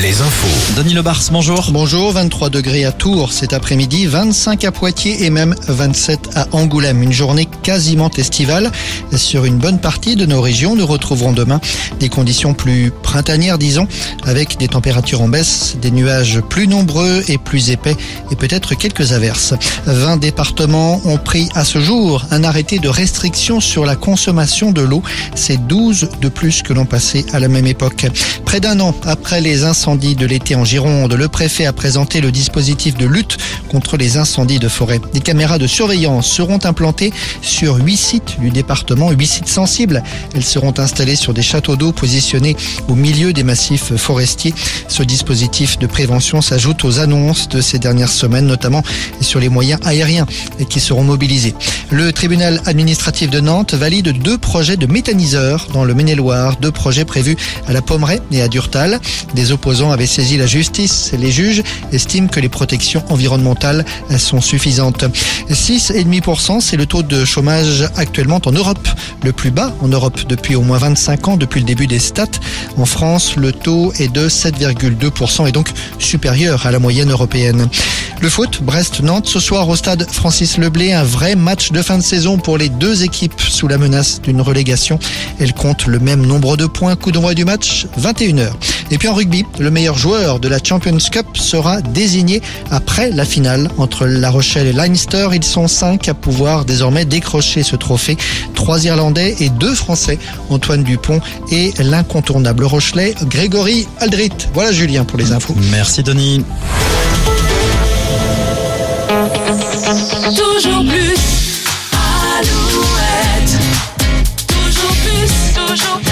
les infos. Denis Lebars, bonjour. Bonjour, 23 degrés à Tours cet après-midi, 25 à Poitiers et même 27 à Angoulême. Une journée quasiment estivale. Sur une bonne partie de nos régions, nous retrouverons demain des conditions plus printanières, disons, avec des températures en baisse, des nuages plus nombreux et plus épais et peut-être quelques averses. 20 départements ont pris à ce jour un arrêté de restriction sur la consommation de l'eau. C'est 12 de plus que l'an passé à la même époque. Près d'un an après les incendies de l'été en Gironde, le préfet a présenté le dispositif de lutte contre les incendies de forêt. Des caméras de surveillance seront implantées sur huit sites du département, huit sites sensibles. Elles seront installées sur des châteaux d'eau positionnés au milieu des massifs forestiers. Ce dispositif de prévention s'ajoute aux annonces de ces dernières semaines, notamment sur les moyens aériens qui seront mobilisés. Le tribunal administratif de Nantes valide deux projets de méthaniseurs dans le Maine-et-Loire, deux projets prévus à la Pommeraye et à Durtal. Des opposants saisi la justice. Les juges estiment que les protections environnementales sont suffisantes. 6,5%, c'est le taux de chômage actuellement en Europe. Le plus bas en Europe depuis au moins 25 ans, depuis le début des stats. En France, le taux est de 7,2% et donc supérieur à la moyenne européenne. Le foot, Brest-Nantes, ce soir au stade Francis Leblé, un vrai match de fin de saison pour les deux équipes sous la menace d'une relégation. Elles comptent le même nombre de points. Coup d'envoi du match, 21h. Et puis en rugby, le meilleur joueur de la Champions Cup sera désigné après la finale entre La Rochelle et Leinster. Ils sont cinq à pouvoir désormais décrocher ce trophée. Trois Irlandais et deux Français, Antoine Dupont et l'incontournable Rochelet, Grégory Aldrit. Voilà Julien pour les infos. Merci Denis. Toujours plus. Alouette. Toujours plus, toujours plus.